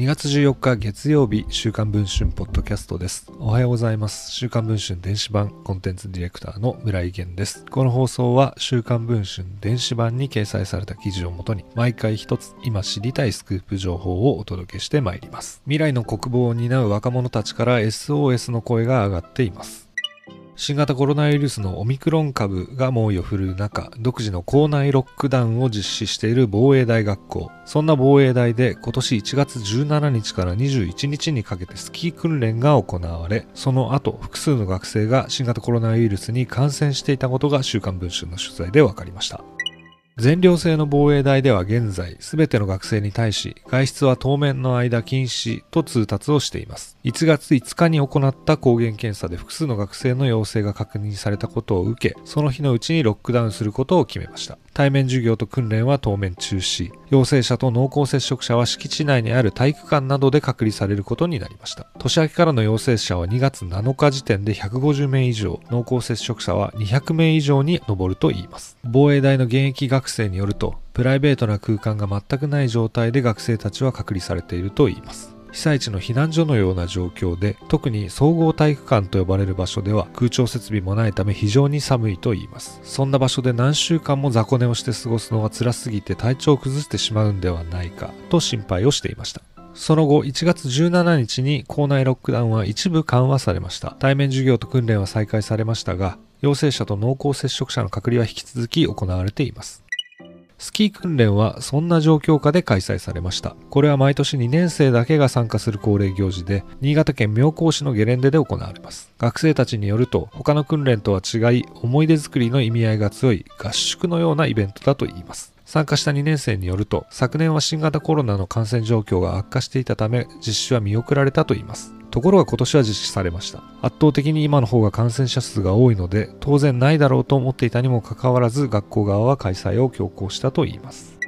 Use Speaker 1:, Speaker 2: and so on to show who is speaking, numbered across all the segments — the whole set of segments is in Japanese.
Speaker 1: 2月14日月曜日週刊文春ポッドキャストです。おはようございます。週刊文春電子版コンテンツディレクターの村井源です。この放送は週刊文春電子版に掲載された記事をもとに毎回一つ今知りたいスクープ情報をお届けしてまいります。未来の国防を担う若者たちから SOS の声が上がっています。新型コロナウイルスのオミクロン株が猛威を振るう中、独自の校内ロックダウンを実施している防衛大学校。そんな防衛大で今年1月17日から21日にかけてスキー訓練が行われ、その後、複数の学生が新型コロナウイルスに感染していたことが週刊文春の取材で分かりました。全寮制の防衛大では現在、すべての学生に対し、外出は当面の間禁止と通達をしています。1月5日に行った抗原検査で複数の学生の陽性が確認されたことを受け、その日のうちにロックダウンすることを決めました。対面授業と訓練は当面中止。陽性者と濃厚接触者は敷地内にある体育館などで隔離されることになりました。年明けからの陽性者は2月7日時点で150名以上、濃厚接触者は200名以上に上るといいます。防衛大の現役学生によると、プライベートな空間が全くない状態で学生たちは隔離されているといいます。被災地の避難所のような状況で特に総合体育館と呼ばれる場所では空調設備もないため非常に寒いと言いますそんな場所で何週間も雑魚寝をして過ごすのは辛すぎて体調を崩してしまうんではないかと心配をしていましたその後、1月17日に校内ロックダウンは一部緩和されました。対面授業と訓練は再開されましたが、陽性者と濃厚接触者の隔離は引き続き行われています。スキー訓練はそんな状況下で開催されました。これは毎年2年生だけが参加する恒例行事で、新潟県妙高市のゲレンデで行われます。学生たちによると、他の訓練とは違い、思い出作りの意味合いが強い合宿のようなイベントだと言います。参加した2年生によると、昨年は新型コロナの感染状況が悪化していたため、実施は見送られたと言います。ところが今年は実施されました。圧倒的に今の方が感染者数が多いので、当然ないだろうと思っていたにもかかわらず、学校側は開催を強行したといいます。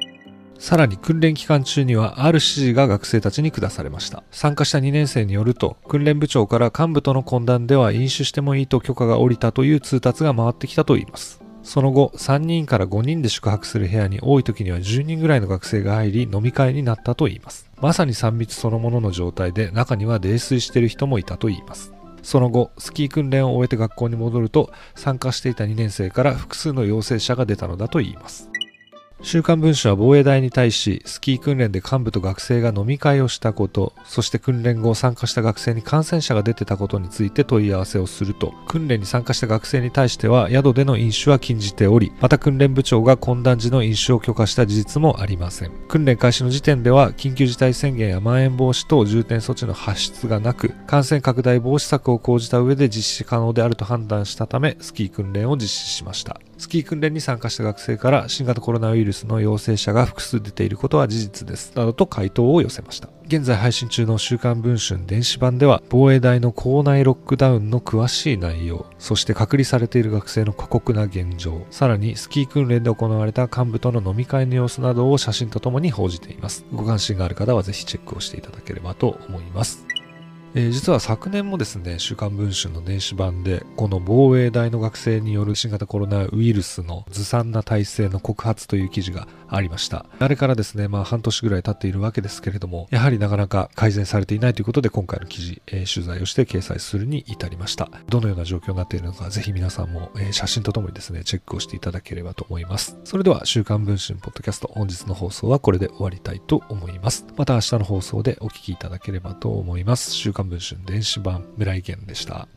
Speaker 1: さらに訓練期間中にはある指示が学生たちに下されました。参加した2年生によると、訓練部長から幹部との懇談では飲酒してもいいと許可が下りたという通達が回ってきたといいます。その後、3人から5人で宿泊する部屋に多い時には10人ぐらいの学生が入り飲み会になったといいます。まさに3密そのものの状態で中には泥酔している人もいたといいます。その後、スキー訓練を終えて学校に戻ると、参加していた2年生から複数の陽性者が出たのだといいます。週刊文春は防衛大に対し、スキー訓練で幹部と学生が飲み会をしたこと、そして訓練後参加した学生に感染者が出てたことについて問い合わせをすると、訓練に参加した学生に対しては宿での飲酒は禁じており、また訓練部長が懇談時の飲酒を許可した事実もありません。訓練開始の時点では、緊急事態宣言やまん延防止等重点措置の発出がなく、感染拡大防止策を講じた上で実施可能であると判断したため、スキー訓練を実施しました。スキー訓練に参加した学生から新型コロナウイルスの陽性者が複数出ていることは事実です。などと回答を寄せました。現在配信中の週刊文春電子版では防衛大の校内ロックダウンの詳しい内容、そして隔離されている学生の過酷な現状、さらにスキー訓練で行われた幹部との飲み会の様子などを写真とともに報じています。ご関心がある方はぜひチェックをしていただければと思います。えー、実は昨年もですね、週刊文春の電子版で、この防衛大の学生による新型コロナウイルスのずさんな体制の告発という記事がありました。あれからですね、まあ半年ぐらい経っているわけですけれども、やはりなかなか改善されていないということで、今回の記事、えー、取材をして掲載するに至りました。どのような状況になっているのか、ぜひ皆さんも、えー、写真とともにですね、チェックをしていただければと思います。それでは、週刊文春ポッドキャスト、本日の放送はこれで終わりたいと思います。また明日の放送でお聞きいただければと思います。週刊文春電子版村井源でした。